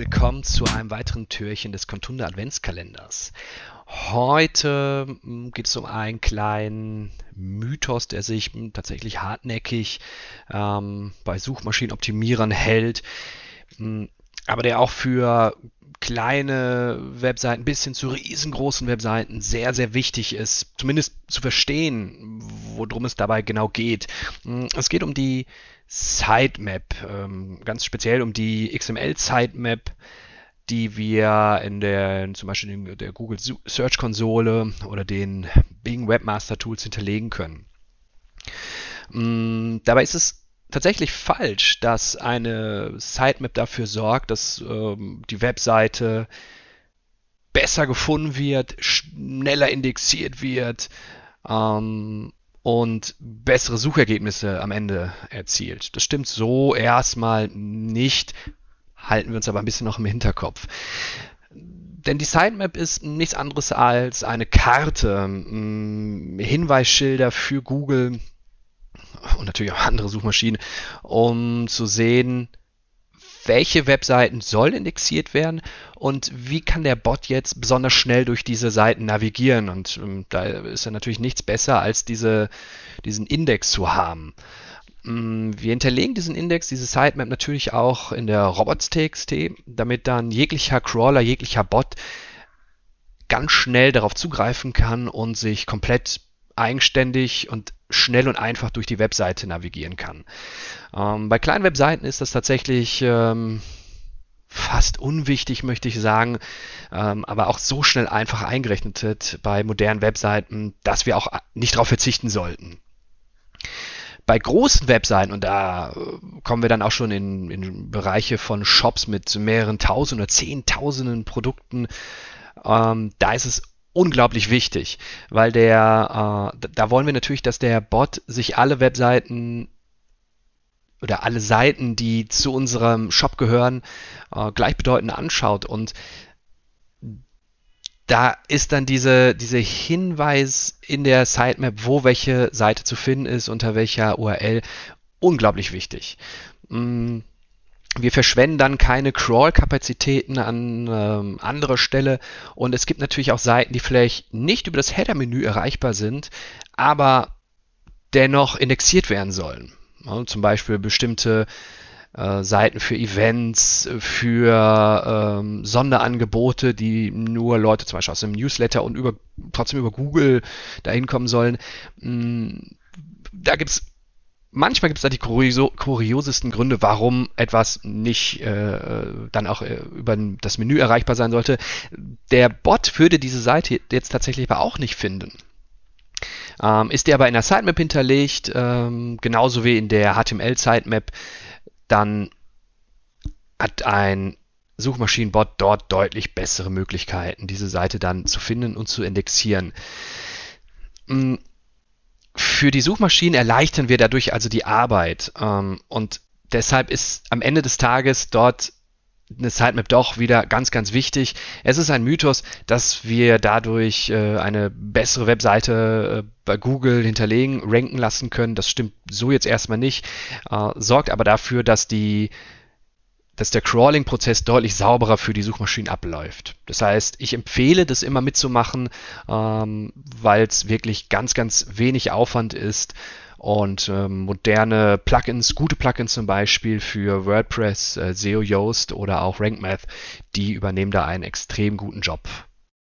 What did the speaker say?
willkommen zu einem weiteren Türchen des Kontunde Adventskalenders. Heute hm, geht es um einen kleinen Mythos, der sich hm, tatsächlich hartnäckig ähm, bei Suchmaschinenoptimierern hält, hm, aber der auch für kleine Webseiten bis hin zu riesengroßen Webseiten sehr, sehr wichtig ist, zumindest zu verstehen, worum es dabei genau geht. Es geht um die Sitemap, ähm, ganz speziell um die XML-Sitemap, die wir in der, zum Beispiel in der Google Search Konsole oder den Bing Webmaster Tools hinterlegen können. Mm, dabei ist es tatsächlich falsch, dass eine Sitemap dafür sorgt, dass ähm, die Webseite besser gefunden wird, schneller indexiert wird ähm, und bessere Suchergebnisse am Ende erzielt. Das stimmt so erstmal nicht, halten wir uns aber ein bisschen noch im Hinterkopf. Denn die Sitemap ist nichts anderes als eine Karte, mm, Hinweisschilder für Google und natürlich auch andere Suchmaschinen, um zu sehen, welche Webseiten sollen indexiert werden und wie kann der Bot jetzt besonders schnell durch diese Seiten navigieren. Und ähm, da ist ja natürlich nichts besser, als diese, diesen Index zu haben. Ähm, wir hinterlegen diesen Index, diese Sitemap natürlich auch in der robots.txt, damit dann jeglicher Crawler, jeglicher Bot ganz schnell darauf zugreifen kann und sich komplett eigenständig und schnell und einfach durch die Webseite navigieren kann. Ähm, bei kleinen Webseiten ist das tatsächlich ähm, fast unwichtig, möchte ich sagen, ähm, aber auch so schnell einfach eingerechnet wird bei modernen Webseiten, dass wir auch nicht darauf verzichten sollten. Bei großen Webseiten, und da äh, kommen wir dann auch schon in, in Bereiche von Shops mit mehreren tausend oder zehntausenden Produkten, ähm, da ist es unglaublich wichtig, weil der, äh, da wollen wir natürlich, dass der Bot sich alle Webseiten oder alle Seiten, die zu unserem Shop gehören, äh, gleichbedeutend anschaut und da ist dann diese, diese Hinweis in der Sitemap, wo welche Seite zu finden ist, unter welcher URL, unglaublich wichtig. Mm, wir verschwenden dann keine Crawl-Kapazitäten an ähm, anderer Stelle und es gibt natürlich auch Seiten, die vielleicht nicht über das Header-Menü erreichbar sind, aber dennoch indexiert werden sollen. Ja, zum Beispiel bestimmte äh, Seiten für Events, für ähm, Sonderangebote, die nur Leute zum Beispiel aus dem Newsletter und über, trotzdem über Google dahin kommen sollen. Mm, da gibt es manchmal gibt es da die kurio kuriosesten Gründe, warum etwas nicht äh, dann auch äh, über das Menü erreichbar sein sollte. Der Bot würde diese Seite jetzt tatsächlich aber auch nicht finden. Ähm, ist der aber in der Sitemap hinterlegt, ähm, genauso wie in der HTML-Sitemap, dann hat ein Suchmaschinenbot dort deutlich bessere Möglichkeiten, diese Seite dann zu finden und zu indexieren. Mm, für die Suchmaschinen erleichtern wir dadurch also die Arbeit. Ähm, und deshalb ist am Ende des Tages dort eine Sitemap doch wieder ganz, ganz wichtig. Es ist ein Mythos, dass wir dadurch äh, eine bessere Webseite äh, bei Google hinterlegen, ranken lassen können. Das stimmt so jetzt erstmal nicht, äh, sorgt aber dafür, dass die dass der Crawling-Prozess deutlich sauberer für die Suchmaschinen abläuft. Das heißt, ich empfehle das immer mitzumachen, ähm, weil es wirklich ganz, ganz wenig Aufwand ist und ähm, moderne Plugins, gute Plugins zum Beispiel für WordPress, äh, SEO Yoast oder auch RankMath, die übernehmen da einen extrem guten Job.